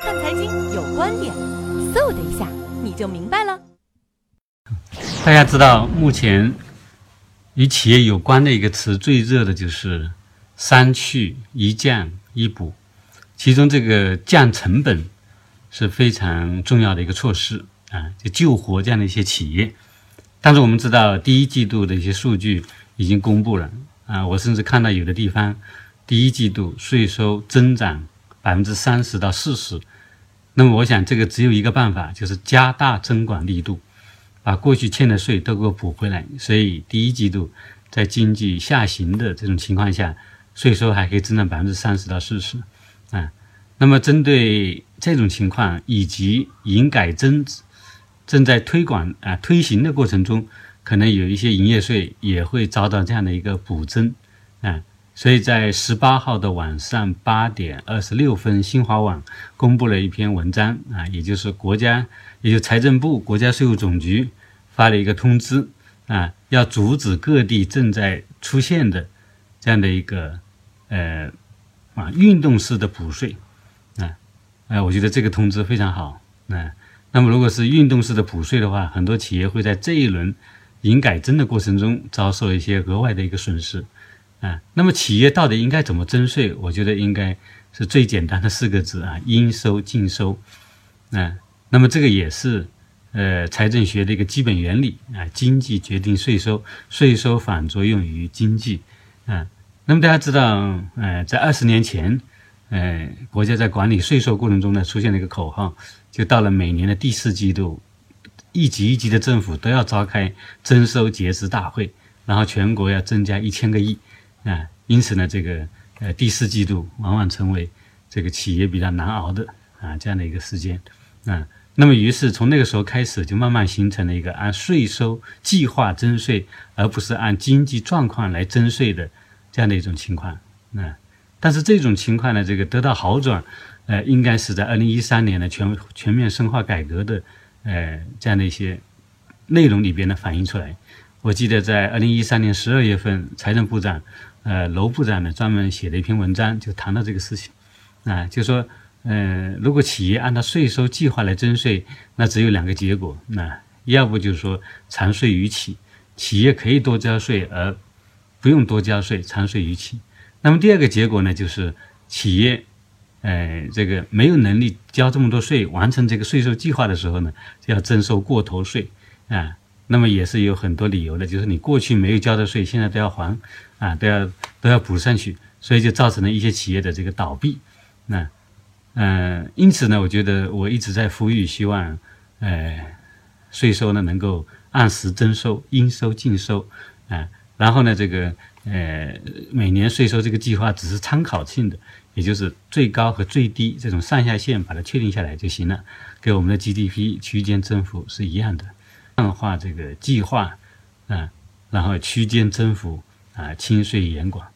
看财经有观点，嗖的一下你就明白了。大家知道，目前与企业有关的一个词最热的就是“三去一降一补”，其中这个降成本是非常重要的一个措施啊，就救活这样的一些企业。但是我们知道，第一季度的一些数据已经公布了啊，我甚至看到有的地方第一季度税收增长百分之三十到四十。那么，我想这个只有一个办法，就是加大征管力度，把过去欠的税都给我补回来。所以，第一季度在经济下行的这种情况下，税收还可以增长百分之三十到四十啊。那么，针对这种情况以及营改增正在推广啊推行的过程中，可能有一些营业税也会遭到这样的一个补增啊。所以在十八号的晚上八点二十六分，新华网公布了一篇文章啊，也就是国家，也就财政部、国家税务总局发了一个通知啊，要阻止各地正在出现的这样的一个呃啊运动式的补税啊，哎，我觉得这个通知非常好啊。那么如果是运动式的补税的话，很多企业会在这一轮营改增的过程中遭受一些额外的一个损失。啊，那么企业到底应该怎么征税？我觉得应该是最简单的四个字啊，应收尽收。啊，那么这个也是呃财政学的一个基本原理啊，经济决定税收，税收反作用于经济。啊，那么大家知道，呃，在二十年前，呃，国家在管理税收过程中呢，出现了一个口号，就到了每年的第四季度，一级一级的政府都要召开征收节支大会，然后全国要增加一千个亿。啊，因此呢，这个呃第四季度往往成为这个企业比较难熬的啊这样的一个时间啊。那么，于是从那个时候开始，就慢慢形成了一个按税收计划征税，而不是按经济状况来征税的这样的一种情况啊。但是这种情况呢，这个得到好转，呃，应该是在二零一三年的全全面深化改革的呃这样的一些内容里边呢反映出来。我记得在二零一三年十二月份，财政部长。呃，楼部长呢专门写了一篇文章，就谈到这个事情，啊，就说，呃，如果企业按照税收计划来征税，那只有两个结果，那要不就是说长税于企，企业可以多交税而不用多交税，长税于企。那么第二个结果呢，就是企业，呃，这个没有能力交这么多税，完成这个税收计划的时候呢，就要征收过头税，啊。那么也是有很多理由的，就是你过去没有交的税，现在都要还，啊，都要都要补上去，所以就造成了一些企业的这个倒闭。那，嗯，因此呢，我觉得我一直在呼吁，希望，呃，税收呢能够按时征收，应收尽收，啊，然后呢，这个，呃，每年税收这个计划只是参考性的，也就是最高和最低这种上下限把它确定下来就行了，跟我们的 GDP 区间增幅是一样的。淡化这个计划，啊，然后区间增幅啊，清税严管。